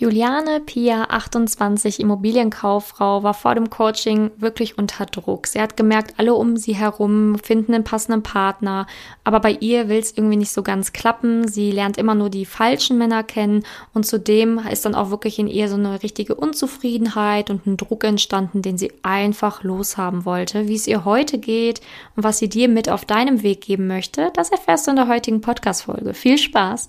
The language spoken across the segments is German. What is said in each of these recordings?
Juliane Pia, 28, Immobilienkauffrau, war vor dem Coaching wirklich unter Druck. Sie hat gemerkt, alle um sie herum finden einen passenden Partner, aber bei ihr will es irgendwie nicht so ganz klappen. Sie lernt immer nur die falschen Männer kennen und zudem ist dann auch wirklich in ihr so eine richtige Unzufriedenheit und ein Druck entstanden, den sie einfach loshaben wollte. Wie es ihr heute geht und was sie dir mit auf deinem Weg geben möchte, das erfährst du in der heutigen Podcast-Folge. Viel Spaß!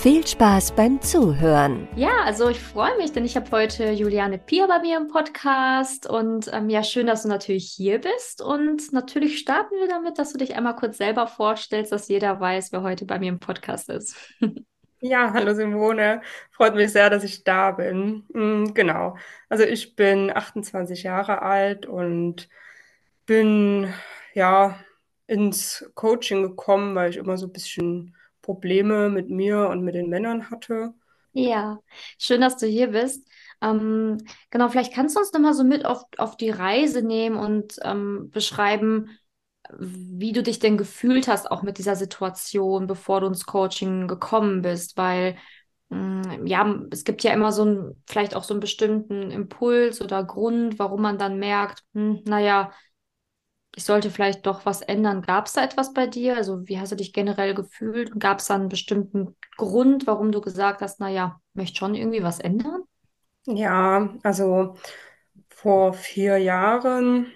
Viel Spaß beim Zuhören. Ja, also ich freue mich, denn ich habe heute Juliane Pier bei mir im Podcast und ähm, ja, schön, dass du natürlich hier bist und natürlich starten wir damit, dass du dich einmal kurz selber vorstellst, dass jeder weiß, wer heute bei mir im Podcast ist. Ja, hallo Simone. Freut mich sehr, dass ich da bin. Mhm, genau. Also ich bin 28 Jahre alt und bin ja ins Coaching gekommen, weil ich immer so ein bisschen Probleme mit mir und mit den Männern hatte. Ja, schön, dass du hier bist. Ähm, genau, vielleicht kannst du uns nochmal so mit auf, auf die Reise nehmen und ähm, beschreiben, wie du dich denn gefühlt hast, auch mit dieser Situation, bevor du ins Coaching gekommen bist, weil mm, ja, es gibt ja immer so ein, vielleicht auch so einen bestimmten Impuls oder Grund, warum man dann merkt, hm, naja, ich sollte vielleicht doch was ändern. Gab es da etwas bei dir? Also wie hast du dich generell gefühlt? Gab es da einen bestimmten Grund, warum du gesagt hast, naja, möchte schon irgendwie was ändern? Ja, also vor vier Jahren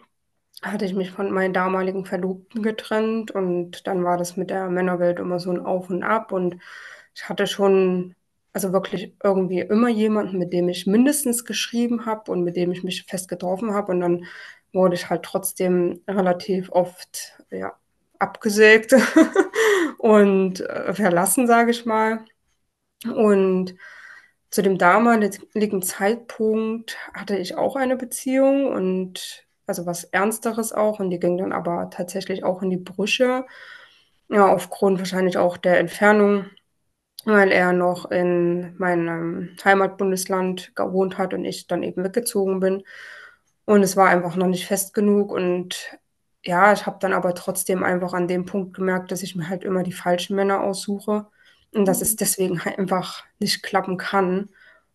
hatte ich mich von meinem damaligen Verlobten getrennt und dann war das mit der Männerwelt immer so ein Auf und Ab und ich hatte schon, also wirklich irgendwie immer jemanden, mit dem ich mindestens geschrieben habe und mit dem ich mich fest getroffen habe und dann wurde ich halt trotzdem relativ oft ja, abgesägt und äh, verlassen, sage ich mal. Und zu dem damaligen Zeitpunkt hatte ich auch eine Beziehung und also was Ernsteres auch und die ging dann aber tatsächlich auch in die Brüche. Ja, aufgrund wahrscheinlich auch der Entfernung, weil er noch in meinem Heimatbundesland gewohnt hat und ich dann eben weggezogen bin. Und es war einfach noch nicht fest genug. Und ja, ich habe dann aber trotzdem einfach an dem Punkt gemerkt, dass ich mir halt immer die falschen Männer aussuche und dass es mhm. deswegen halt einfach nicht klappen kann.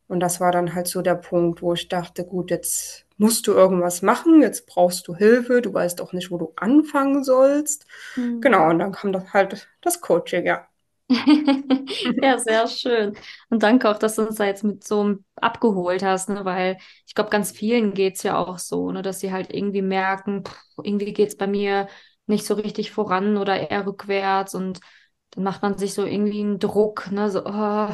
Und das war dann halt so der Punkt, wo ich dachte, gut, jetzt musst du irgendwas machen, jetzt brauchst du Hilfe, du weißt auch nicht, wo du anfangen sollst. Mhm. Genau, und dann kam das halt das Coaching, ja. ja, sehr schön. Und danke auch, dass du uns da jetzt mit so abgeholt hast, ne? weil ich glaube, ganz vielen geht es ja auch so, ne? dass sie halt irgendwie merken, pff, irgendwie geht es bei mir nicht so richtig voran oder eher rückwärts und dann macht man sich so irgendwie einen Druck, ne? so, oh,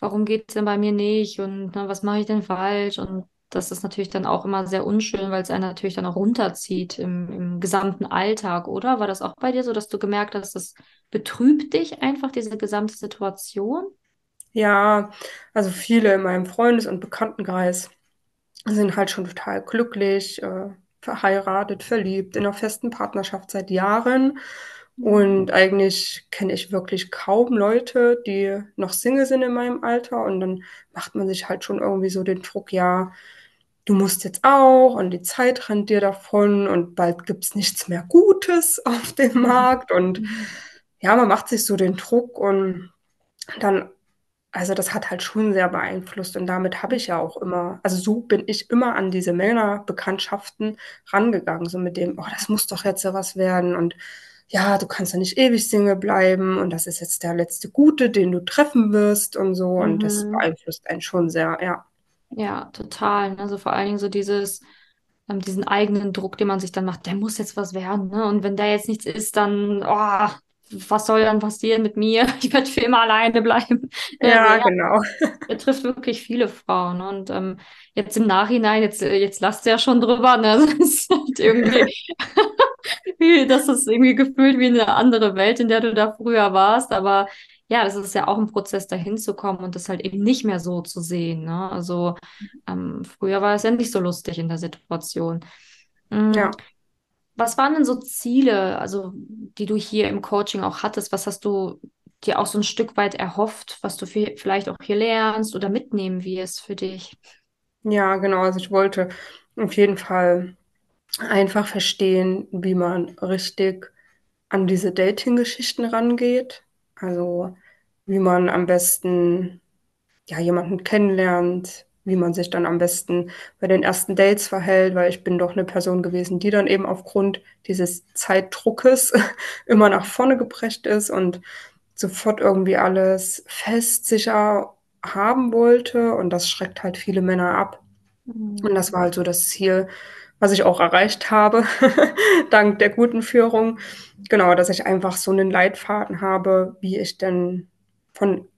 warum geht es denn bei mir nicht und ne, was mache ich denn falsch und das ist natürlich dann auch immer sehr unschön, weil es einen natürlich dann auch runterzieht im, im gesamten Alltag, oder? War das auch bei dir so, dass du gemerkt hast, das betrübt dich einfach, diese gesamte Situation? Ja, also viele in meinem Freundes- und Bekanntenkreis sind halt schon total glücklich, äh, verheiratet, verliebt, in einer festen Partnerschaft seit Jahren. Und eigentlich kenne ich wirklich kaum Leute, die noch Single sind in meinem Alter. Und dann macht man sich halt schon irgendwie so den Druck, ja, du musst jetzt auch und die Zeit rennt dir davon und bald gibt es nichts mehr Gutes auf dem. Markt und ja, man macht sich so den Druck und dann, also das hat halt schon sehr beeinflusst und damit habe ich ja auch immer, also so bin ich immer an diese Männerbekanntschaften rangegangen, so mit dem, oh, das muss doch jetzt ja was werden und ja, du kannst ja nicht ewig Single bleiben und das ist jetzt der letzte Gute, den du treffen wirst und so mhm. und das mhm. beeinflusst einen schon sehr, ja. Ja, total. Also vor allen Dingen so dieses, ähm, diesen eigenen Druck, den man sich dann macht, der muss jetzt was werden. Ne? Und wenn da jetzt nichts ist, dann, oh, was soll dann passieren mit mir? Ich werde für immer alleine bleiben. Ja, also, ja genau. Er trifft wirklich viele Frauen. Und ähm, jetzt im Nachhinein, jetzt, jetzt lasst ihr ja schon drüber, ne? Das ist halt irgendwie, das ist irgendwie gefühlt wie eine andere Welt, in der du da früher warst. Aber ja, das ist ja auch ein Prozess, dahin zu kommen und das halt eben nicht mehr so zu sehen. Ne? Also ähm, früher war es ja nicht so lustig in der Situation. Mhm. Ja. Was waren denn so Ziele, also die du hier im Coaching auch hattest? Was hast du dir auch so ein Stück weit erhofft, was du vielleicht auch hier lernst oder mitnehmen wirst für dich? Ja, genau. Also ich wollte auf jeden Fall einfach verstehen, wie man richtig an diese Dating-Geschichten rangeht. Also wie man am besten ja jemanden kennenlernt, wie man sich dann am besten bei den ersten Dates verhält, weil ich bin doch eine Person gewesen, die dann eben aufgrund dieses Zeitdruckes immer nach vorne geprescht ist und sofort irgendwie alles fest, sicher haben wollte und das schreckt halt viele Männer ab. Mhm. Und das war halt so das Ziel, was ich auch erreicht habe, dank der guten Führung. Genau, dass ich einfach so einen Leitfaden habe, wie ich denn von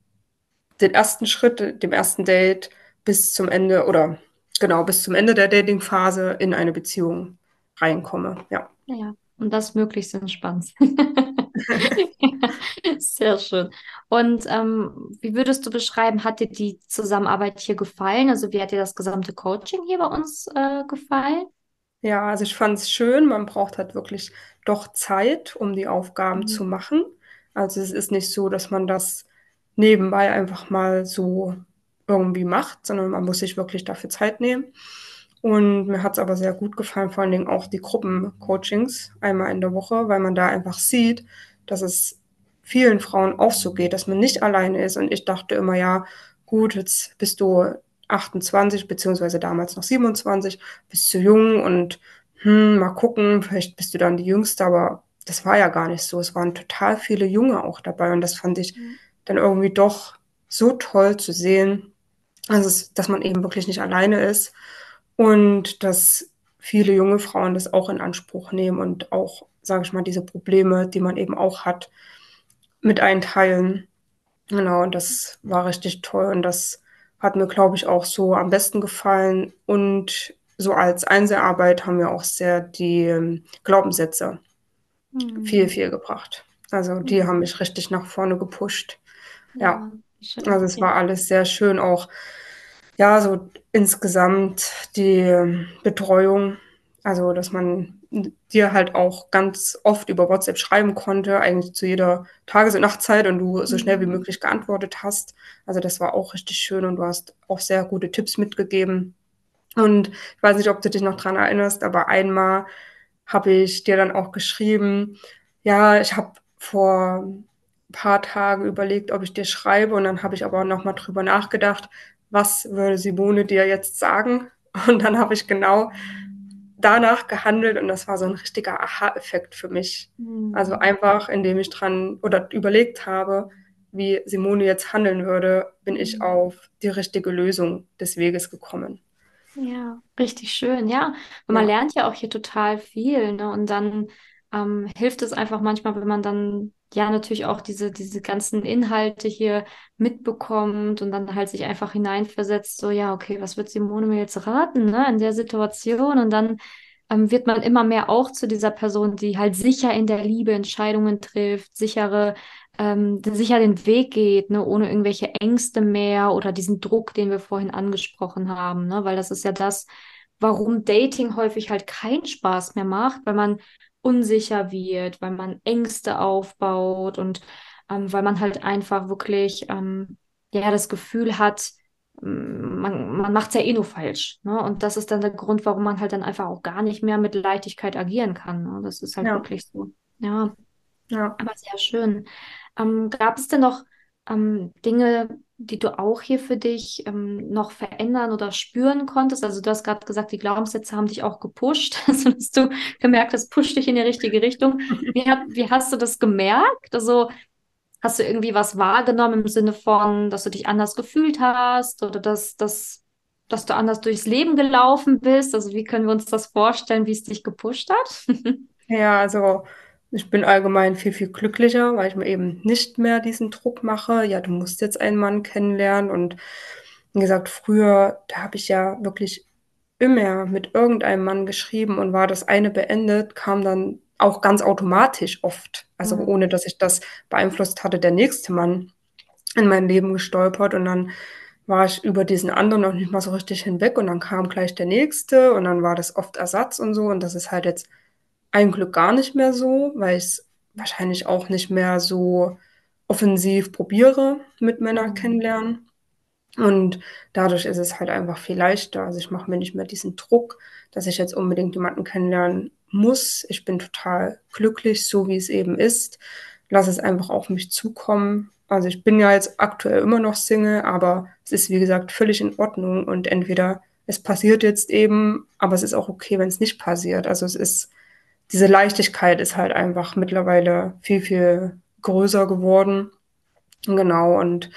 den ersten Schritt, dem ersten Date bis zum Ende oder genau bis zum Ende der Dating-Phase in eine Beziehung reinkomme. Ja. Ja, und das möglichst entspannt. Sehr schön. Und ähm, wie würdest du beschreiben, hat dir die Zusammenarbeit hier gefallen? Also wie hat dir das gesamte Coaching hier bei uns äh, gefallen? Ja, also ich fand es schön. Man braucht halt wirklich doch Zeit, um die Aufgaben mhm. zu machen. Also es ist nicht so, dass man das nebenbei einfach mal so irgendwie macht, sondern man muss sich wirklich dafür Zeit nehmen. Und mir hat es aber sehr gut gefallen, vor allen Dingen auch die Gruppencoachings einmal in der Woche, weil man da einfach sieht, dass es vielen Frauen auch so geht, dass man nicht alleine ist. Und ich dachte immer, ja, gut, jetzt bist du 28, beziehungsweise damals noch 27, bist zu jung und hm, mal gucken, vielleicht bist du dann die Jüngste, aber das war ja gar nicht so. Es waren total viele Junge auch dabei und das fand ich mhm. Dann irgendwie doch so toll zu sehen, also, dass man eben wirklich nicht alleine ist und dass viele junge Frauen das auch in Anspruch nehmen und auch, sage ich mal, diese Probleme, die man eben auch hat, mit einteilen. Genau, und das war richtig toll und das hat mir, glaube ich, auch so am besten gefallen. Und so als Einzelarbeit haben wir auch sehr die ähm, Glaubenssätze mhm. viel, viel gebracht. Also die mhm. haben mich richtig nach vorne gepusht. Ja, ja. also es war alles sehr schön, auch ja, so insgesamt die Betreuung, also dass man dir halt auch ganz oft über WhatsApp schreiben konnte, eigentlich zu jeder Tages- und Nachtzeit und du so schnell wie mhm. möglich geantwortet hast. Also das war auch richtig schön und du hast auch sehr gute Tipps mitgegeben. Und ich weiß nicht, ob du dich noch dran erinnerst, aber einmal habe ich dir dann auch geschrieben, ja, ich habe vor paar Tagen überlegt, ob ich dir schreibe und dann habe ich aber nochmal drüber nachgedacht, was würde Simone dir jetzt sagen? Und dann habe ich genau danach gehandelt und das war so ein richtiger Aha-Effekt für mich. Mhm. Also einfach, indem ich dran oder überlegt habe, wie Simone jetzt handeln würde, bin ich mhm. auf die richtige Lösung des Weges gekommen. Ja, richtig schön, ja. Und man ja. lernt ja auch hier total viel, ne? Und dann ähm, hilft es einfach manchmal, wenn man dann ja natürlich auch diese, diese ganzen Inhalte hier mitbekommt und dann halt sich einfach hineinversetzt, so ja, okay, was wird Simone mir jetzt raten, ne, in der Situation? Und dann ähm, wird man immer mehr auch zu dieser Person, die halt sicher in der Liebe Entscheidungen trifft, sichere, ähm, sicher den Weg geht, ne, ohne irgendwelche Ängste mehr oder diesen Druck, den wir vorhin angesprochen haben, ne, weil das ist ja das, warum Dating häufig halt keinen Spaß mehr macht, weil man unsicher wird, weil man Ängste aufbaut und ähm, weil man halt einfach wirklich ähm, ja das Gefühl hat, mm, man, man macht es ja eh nur falsch. Ne? Und das ist dann der Grund, warum man halt dann einfach auch gar nicht mehr mit Leichtigkeit agieren kann. Ne? Das ist halt ja. wirklich so. Ja. ja. Aber sehr schön. Ähm, gab es denn noch ähm, Dinge, die du auch hier für dich ähm, noch verändern oder spüren konntest? Also du hast gerade gesagt, die Glaubenssätze haben dich auch gepusht, also dass du gemerkt hast, pusht dich in die richtige Richtung. Wie, hat, wie hast du das gemerkt? Also hast du irgendwie was wahrgenommen im Sinne von, dass du dich anders gefühlt hast oder dass, dass, dass du anders durchs Leben gelaufen bist? Also wie können wir uns das vorstellen, wie es dich gepusht hat? ja, also ich bin allgemein viel, viel glücklicher, weil ich mir eben nicht mehr diesen Druck mache. Ja, du musst jetzt einen Mann kennenlernen. Und wie gesagt, früher, da habe ich ja wirklich immer mit irgendeinem Mann geschrieben und war das eine beendet, kam dann auch ganz automatisch oft, also mhm. ohne dass ich das beeinflusst hatte, der nächste Mann. in mein Leben gestolpert und dann war ich über diesen anderen noch nicht mal so richtig hinweg und dann kam gleich der nächste und dann war das oft Ersatz und so und das ist halt jetzt ein Glück gar nicht mehr so, weil ich es wahrscheinlich auch nicht mehr so offensiv probiere mit Männern Mhm. kennenlernen. Und dadurch ist es halt einfach viel leichter. Also ich mache mir nicht mehr diesen Druck, dass ich jetzt unbedingt jemanden kennenlernen muss. Ich bin total glücklich, so wie es eben ist. Lass es einfach auf mich zukommen. Also ich bin ja jetzt aktuell immer noch Single, aber es ist wie gesagt völlig in Ordnung und entweder es passiert jetzt eben, aber es ist auch okay, wenn es nicht passiert. Also es ist, diese Leichtigkeit ist halt einfach mittlerweile viel, viel größer geworden. Genau, und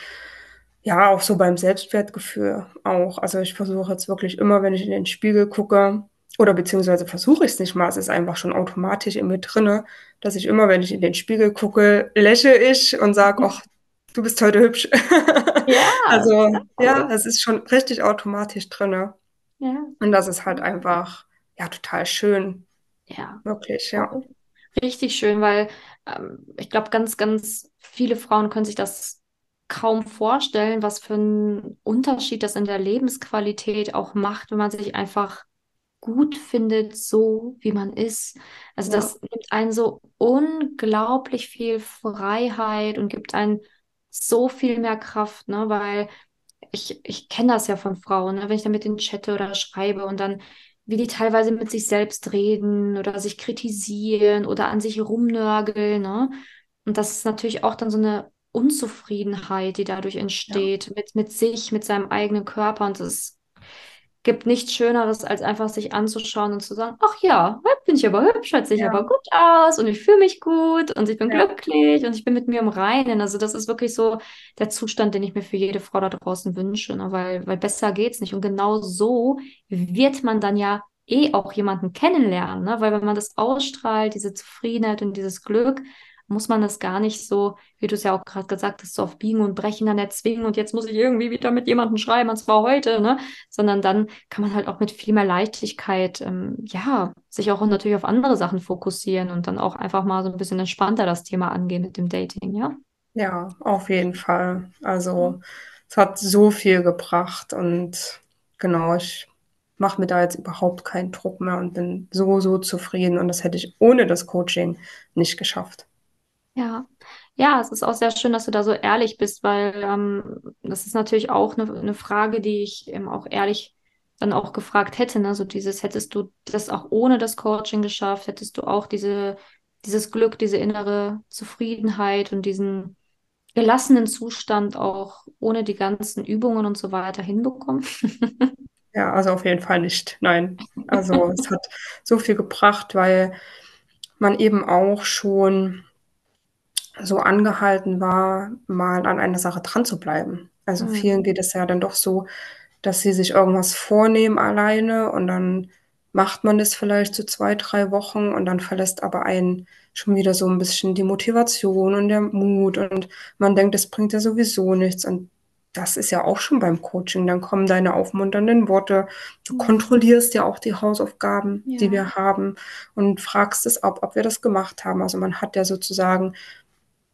ja, auch so beim Selbstwertgefühl auch. Also ich versuche jetzt wirklich immer, wenn ich in den Spiegel gucke, oder beziehungsweise versuche ich es nicht mal, es ist einfach schon automatisch in mir drinne, dass ich immer, wenn ich in den Spiegel gucke, lächle ich und sage, ach, du bist heute hübsch. Ja, Also ja, es ist schon richtig automatisch drinne. Ja, Und das ist halt einfach, ja, total schön. Ja. Wirklich, ja. Richtig schön, weil ähm, ich glaube, ganz, ganz viele Frauen können sich das kaum vorstellen, was für einen Unterschied das in der Lebensqualität auch macht, wenn man sich einfach gut findet, so wie man ist. Also Ja, das gibt einen so unglaublich viel Freiheit und gibt einen so viel mehr Kraft, ne? Weil ich, ich kenne das ja von Frauen, ne? Wenn ich dann mit denen chatte oder schreibe und dann, wie die teilweise mit sich selbst reden oder sich kritisieren oder an sich rumnörgeln, ne? Und das ist natürlich auch dann so eine Unzufriedenheit, die dadurch ja, entsteht, mit, mit sich, mit seinem eigenen Körper. Und es gibt nichts Schöneres, als einfach sich anzuschauen und zu sagen, ach ja, bin ich aber hübsch, heute sehe ich ja, aber gut aus und ich fühle mich gut und ich bin ja, glücklich und ich bin mit mir im Reinen. Also das ist wirklich so der Zustand, den ich mir für jede Frau da draußen wünsche, ne? Weil, weil besser geht's nicht. Und genau so wird man dann ja eh auch jemanden kennenlernen, ne? Weil wenn man das ausstrahlt, diese Zufriedenheit und dieses Glück, muss man das gar nicht so, wie du es ja auch gerade gesagt hast, so auf Biegen und Brechen dann erzwingen und jetzt muss ich irgendwie wieder mit jemandem schreiben, und zwar heute, ne? Sondern dann kann man halt auch mit viel mehr Leichtigkeit, ähm, ja, sich auch natürlich auf andere Sachen fokussieren und dann auch einfach mal so ein bisschen entspannter das Thema angehen mit dem Dating, ja? ja, auf jeden Fall. Also es hat so viel gebracht und genau, ich mache mir da jetzt überhaupt keinen Druck mehr und bin so, so zufrieden und das hätte ich ohne das Coaching nicht geschafft. Ja, ja, es ist auch sehr schön, dass du da so ehrlich bist, weil ähm, das ist natürlich auch eine, eine Frage, die ich eben auch ehrlich dann auch gefragt hätte. Ne? So dieses, hättest du das auch ohne das Coaching geschafft, hättest du auch diese, dieses Glück, diese innere Zufriedenheit und diesen gelassenen Zustand auch ohne die ganzen Übungen und so weiter hinbekommen? Ja, also auf jeden Fall nicht. Nein. Also es hat so viel gebracht, weil man eben auch schon so angehalten war, mal an einer Sache dran zu bleiben. Also vielen Mhm. geht es ja dann doch so, dass sie sich irgendwas vornehmen alleine und dann macht man das vielleicht so zwei, drei Wochen und dann verlässt aber einen schon wieder so ein bisschen die Motivation und der Mut und man denkt, das bringt ja sowieso nichts und das ist ja auch schon beim Coaching. Dann kommen deine aufmunternden Worte. Du kontrollierst ja auch die Hausaufgaben, die Ja. wir haben und fragst es ab, ob wir das gemacht haben. Also man hat ja sozusagen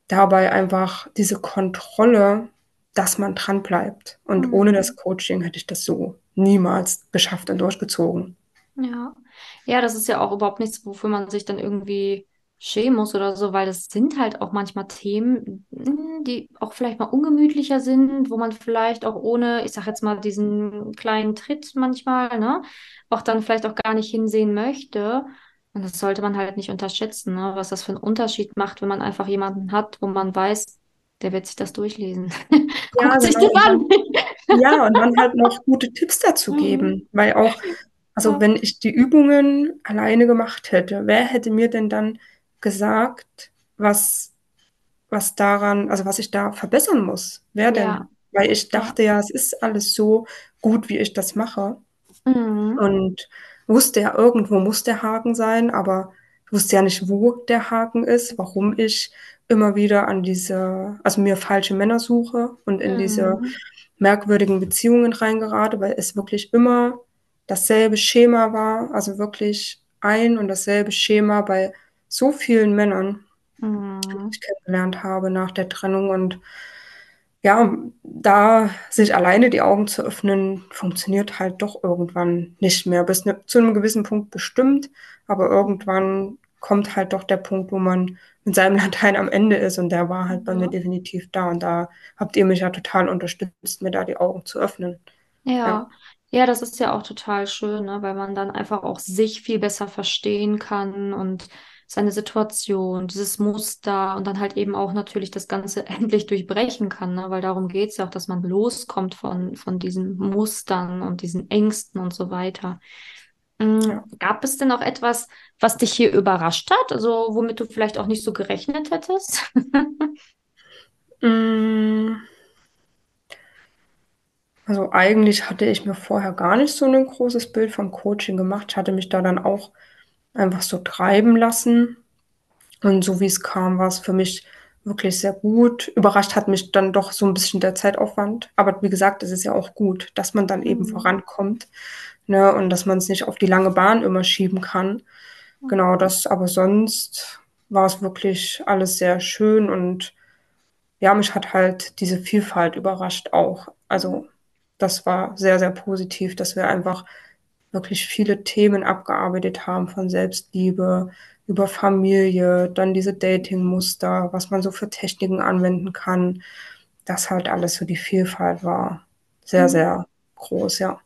dabei einfach diese Kontrolle, dass man dranbleibt. Und ohne das Mhm. Coaching hätte ich das so niemals geschafft und durchgezogen. Ja. Ja, das ist ja auch überhaupt nichts, wofür man sich dann irgendwie schämen muss oder so, weil das sind halt auch manchmal Themen, mm, die auch vielleicht mal ungemütlicher sind, wo man vielleicht auch ohne, ich sag jetzt mal, diesen kleinen Tritt manchmal, ne, auch dann vielleicht auch gar nicht hinsehen möchte. Und das sollte man halt nicht unterschätzen, ne, was das für einen Unterschied macht, wenn man einfach jemanden hat, wo man weiß, der wird sich das durchlesen. Ja, Guckt sich das Und an. dann, ja, und dann halt noch gute Tipps dazu Mhm. geben. Weil auch, also Ja. wenn ich die Übungen alleine gemacht hätte, wer hätte mir denn dann gesagt, was, was daran, also was ich da verbessern muss? Wer Ja. denn? Weil ich Ja. dachte ja, es ist alles so gut, wie ich das mache. Mhm. Und wusste ja, irgendwo muss der Haken sein, aber wusste ja nicht, wo der Haken ist, warum ich immer wieder an diese, also mir falsche Männer suche und in diese Mhm. merkwürdigen Beziehungen reingerate, weil es wirklich immer dasselbe Schema war, also wirklich ein und dasselbe Schema bei so vielen Männern, die Mhm. ich kennengelernt habe nach der Trennung. Und ja, da sich alleine die Augen zu öffnen, funktioniert halt doch irgendwann nicht mehr. Bis ne, zu einem gewissen Punkt bestimmt, aber irgendwann kommt halt doch der Punkt, wo man mit seinem Latein am Ende ist und der war halt bei mir definitiv da und da habt ihr mich ja total unterstützt, mir da die Augen zu öffnen. Ja. Ja, Ja, das ist ja auch total schön, ne? Weil man dann einfach auch sich viel besser verstehen kann und seine Situation, dieses Muster und dann halt eben auch natürlich das Ganze endlich durchbrechen kann, ne? Weil darum geht es ja auch, dass man loskommt von, von diesen Mustern und diesen Ängsten und so weiter. Ja. Gab es denn auch etwas, was dich hier überrascht hat? Also womit du vielleicht auch nicht so gerechnet hättest? Mm, Also eigentlich hatte ich mir vorher gar nicht so ein großes Bild vom Coaching gemacht. Ich hatte mich da dann auch einfach so treiben lassen. Und so wie es kam, war es für mich wirklich sehr gut. Überrascht hat mich dann doch so ein bisschen der Zeitaufwand. Aber wie gesagt, es ist ja auch gut, dass man dann eben Mhm. vorankommt, ne? Und dass man es nicht auf die lange Bahn immer schieben kann. Genau das, aber sonst war es wirklich alles sehr schön und ja, mich hat halt diese Vielfalt überrascht auch. Also das war sehr, sehr positiv, dass wir einfach wirklich viele Themen abgearbeitet haben, von Selbstliebe über Familie, dann diese Dating-Muster, was man so für Techniken anwenden kann. Das halt alles so die Vielfalt war sehr, Mhm. sehr groß, ja.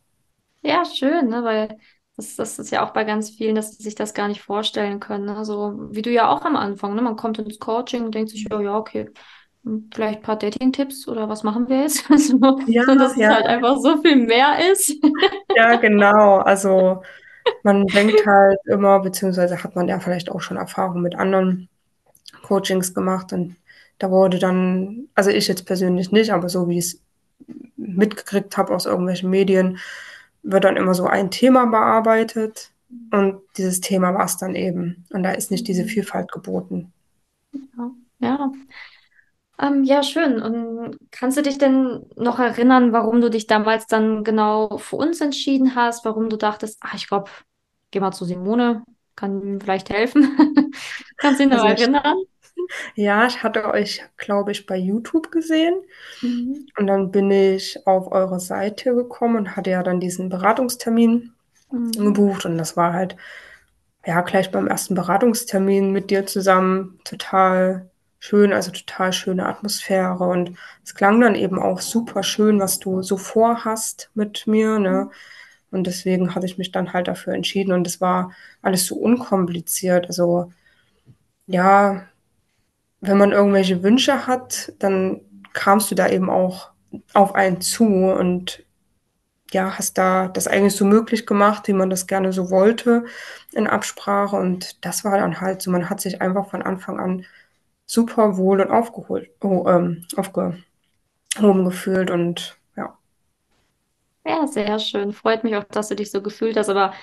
Ja, schön, ne? Weil das, das ist ja auch bei ganz vielen, dass sie sich das gar nicht vorstellen können. Ne? So wie du ja auch am Anfang, ne? Man kommt ins Coaching und denkt sich, oh ja, okay, vielleicht ein paar Dating-Tipps oder was machen wir jetzt? So, Ja, so dass es ja, halt einfach so viel mehr ist. ja, genau. Also man denkt halt immer, beziehungsweise hat man ja vielleicht auch schon Erfahrung mit anderen Coachings gemacht und da wurde dann, also ich jetzt persönlich nicht, aber so wie ich es mitgekriegt habe aus irgendwelchen Medien, wird dann immer so ein Thema bearbeitet und dieses Thema war es dann eben. Und da ist nicht diese Mhm. Vielfalt geboten. Ja, ja. Ähm, ja, schön. Und kannst du dich denn noch erinnern, warum du dich damals dann genau für uns entschieden hast, warum du dachtest, ah, ich glaube, geh mal zu Simone, kann ihm vielleicht helfen? Kannst du dich noch Also ich, erinnern? ja, ich hatte euch, glaube ich, bei YouTube gesehen Mhm. und dann bin ich auf eure Seite gekommen und hatte ja dann diesen Beratungstermin Mhm. gebucht und das war halt ja, gleich beim ersten Beratungstermin mit dir zusammen total schön, also total schöne Atmosphäre. Und es klang dann eben auch super schön, was du so vorhast mit mir, ne? Und deswegen hatte ich mich dann halt dafür entschieden. Und es war alles so unkompliziert. Also, ja, wenn man irgendwelche Wünsche hat, dann kamst du da eben auch auf einen zu und ja, hast da das eigentlich so möglich gemacht, wie man das gerne so wollte in Absprache. Und das war dann halt so, man hat sich einfach von Anfang an super wohl und aufgeholt, oh, ähm, aufgehoben gefühlt und ja, Ja, sehr schön. Freut mich auch, dass du dich so gefühlt hast, aber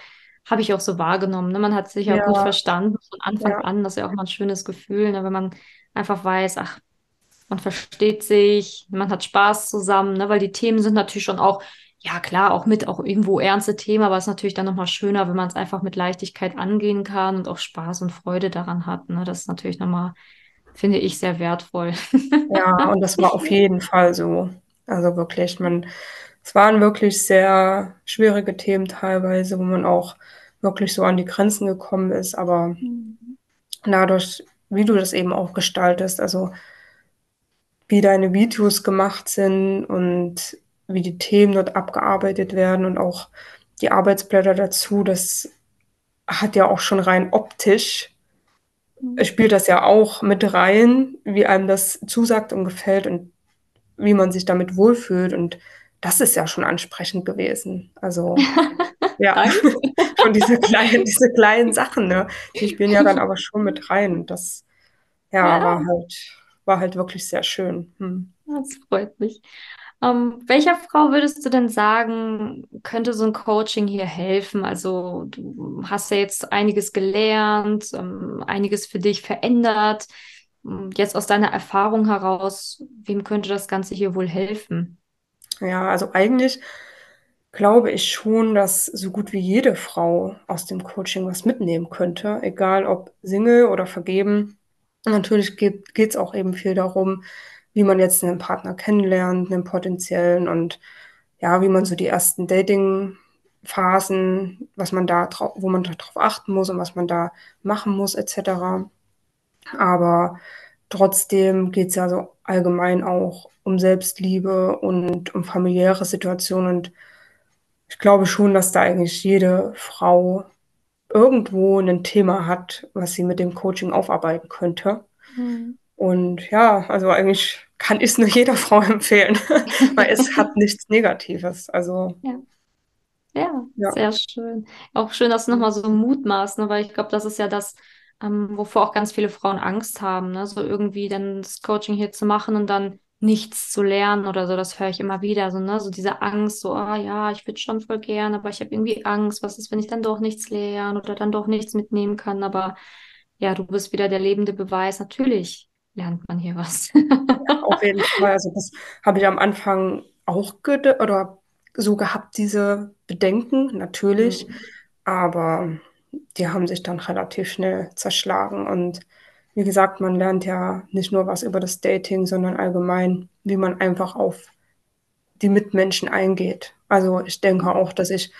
habe ich auch so wahrgenommen. Ne? Man hat sich ja gut verstanden von Anfang ja, an. Das ist ja auch mal ein schönes Gefühl, ne? Wenn man einfach weiß, ach, man versteht sich, man hat Spaß zusammen, ne? Weil die Themen sind natürlich schon auch, ja klar, auch mit auch irgendwo ernste Themen, aber es ist natürlich dann nochmal schöner, wenn man es einfach mit Leichtigkeit angehen kann und auch Spaß und Freude daran hat. Ne? Das ist natürlich nochmal, finde ich, sehr wertvoll. ja, und das war auf jeden Fall so. Also wirklich, man, es waren wirklich sehr schwierige Themen teilweise, wo man auch wirklich so an die Grenzen gekommen ist, aber Mhm. dadurch, wie du das eben auch gestaltest, also wie deine Videos gemacht sind und wie die Themen dort abgearbeitet werden und auch die Arbeitsblätter dazu, das hat ja auch schon rein optisch spielt das ja auch mit rein, wie einem das zusagt und gefällt und wie man sich damit wohlfühlt. Und das ist ja schon ansprechend gewesen. Also ja, schon diese kleinen, diese kleinen Sachen, ne? Die spielen ja dann aber schon mit rein. Und das, ja, war Ja, halt, war halt wirklich sehr schön. Hm. das freut mich. Ähm, welcher Frau würdest du denn sagen, könnte so ein Coaching hier helfen? Also du hast ja jetzt einiges gelernt, ähm, einiges für dich verändert. Ähm, Jetzt aus deiner Erfahrung heraus, wem könnte das Ganze hier wohl helfen? Ja, also eigentlich glaube ich schon, dass so gut wie jede Frau aus dem Coaching was mitnehmen könnte, egal ob Single oder vergeben. Natürlich geht es auch eben viel darum, wie man jetzt einen Partner kennenlernt, einen potenziellen und ja, wie man so die ersten Dating-Phasen, was man da wo man darauf achten muss und was man da machen muss, etc. Aber trotzdem geht es ja so allgemein auch um Selbstliebe und um familiäre Situationen. Und ich glaube schon, dass da eigentlich jede Frau irgendwo ein Thema hat, was sie mit dem Coaching aufarbeiten könnte. Mhm. Und ja, also eigentlich kann ich es nur jeder Frau empfehlen, weil es hat nichts Negatives. Also ja. Ja, ja. sehr schön. Auch schön, dass du nochmal so Mut machst, ne? weil ich glaube, das ist ja das, ähm, wovor auch ganz viele Frauen Angst haben, ne? so irgendwie dann das Coaching hier zu machen und dann nichts zu lernen oder so, das höre ich immer wieder, so, ne? so diese Angst, so, ah ja, ich würde schon voll gern, aber ich habe irgendwie Angst, was ist, wenn ich dann doch nichts lerne oder dann doch nichts mitnehmen kann, aber ja, du bist wieder der lebende Beweis, natürlich lernt man hier was. ja, auf jeden Fall, also das habe ich am Anfang auch oder so gehabt, diese Bedenken, natürlich, mhm. aber die haben sich dann relativ schnell zerschlagen. Und wie gesagt, man lernt ja nicht nur was über das Dating, sondern allgemein, wie man einfach auf die Mitmenschen eingeht. Also ich denke auch, dass ich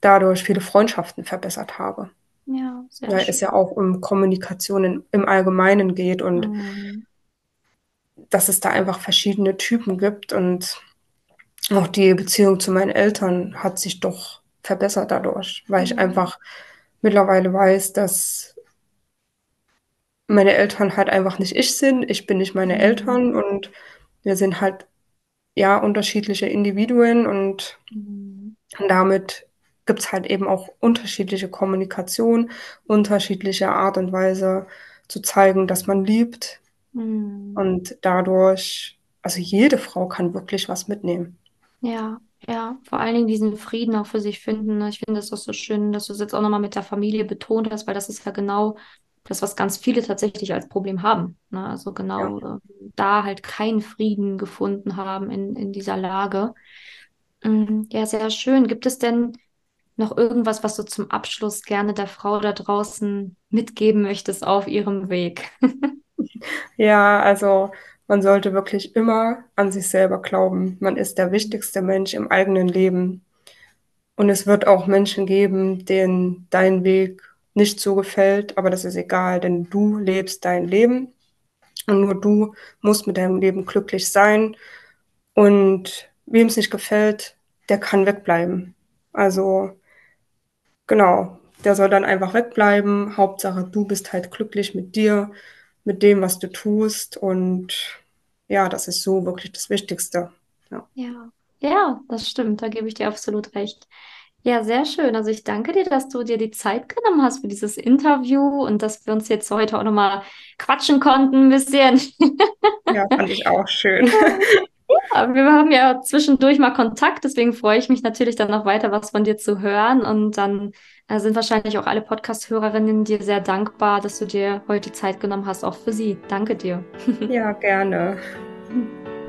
dadurch viele Freundschaften verbessert habe. Ja, sehr Weil schön. es ja auch um Kommunikation in, im Allgemeinen geht und mhm. dass es da einfach verschiedene Typen gibt und auch die Beziehung zu meinen Eltern hat sich doch verbessert dadurch, weil ich mhm. einfach mittlerweile weiß, dass meine Eltern halt einfach nicht ich sind. Ich bin nicht meine mhm. Eltern und wir sind halt ja unterschiedliche Individuen und mhm. damit gibt es halt eben auch unterschiedliche Kommunikation, unterschiedliche Art und Weise zu zeigen, dass man liebt. Mhm. Und dadurch, also jede Frau kann wirklich was mitnehmen. Ja, ja, vor allen Dingen diesen Frieden auch für sich finden. Ne? Ich finde das auch so schön, dass du es jetzt auch nochmal mit der Familie betont hast, weil das ist ja genau das, was ganz viele tatsächlich als Problem haben. Ne? Also genau ja. da halt keinen Frieden gefunden haben in, in dieser Lage. Mhm, ja, sehr schön. Gibt es denn noch irgendwas, was du zum Abschluss gerne der Frau da draußen mitgeben möchtest auf ihrem Weg? ja, also man sollte wirklich immer an sich selber glauben. Man ist der wichtigste Mensch im eigenen Leben. Und es wird auch Menschen geben, denen dein Weg nicht so gefällt, aber das ist egal, denn du lebst dein Leben und nur du musst mit deinem Leben glücklich sein. Und wem es nicht gefällt, der kann wegbleiben. Also genau, der soll dann einfach wegbleiben. Hauptsache, du bist halt glücklich mit dir, mit dem, was du tust und ja, das ist so wirklich das Wichtigste. Ja. ja, ja, das stimmt. Da gebe ich dir absolut recht. Ja, sehr schön. Also ich danke dir, dass du dir die Zeit genommen hast für dieses Interview und dass wir uns jetzt heute auch nochmal quatschen konnten ein bisschen. Ja, fand ich auch schön. Ja, wir haben ja zwischendurch mal Kontakt, deswegen freue ich mich natürlich dann noch weiter, was von dir zu hören. Und dann äh, sind wahrscheinlich auch alle Podcast-Hörerinnen dir sehr dankbar, dass du dir heute Zeit genommen hast, auch für sie. Danke dir. Ja, gerne.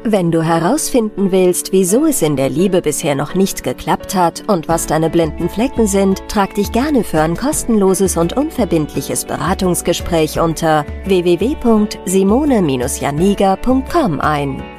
Wenn du herausfinden willst, wieso es in der Liebe bisher noch nicht geklappt hat und was deine blinden Flecken sind, trag dich gerne für ein kostenloses und unverbindliches Beratungsgespräch unter www.simone-janiga.com ein.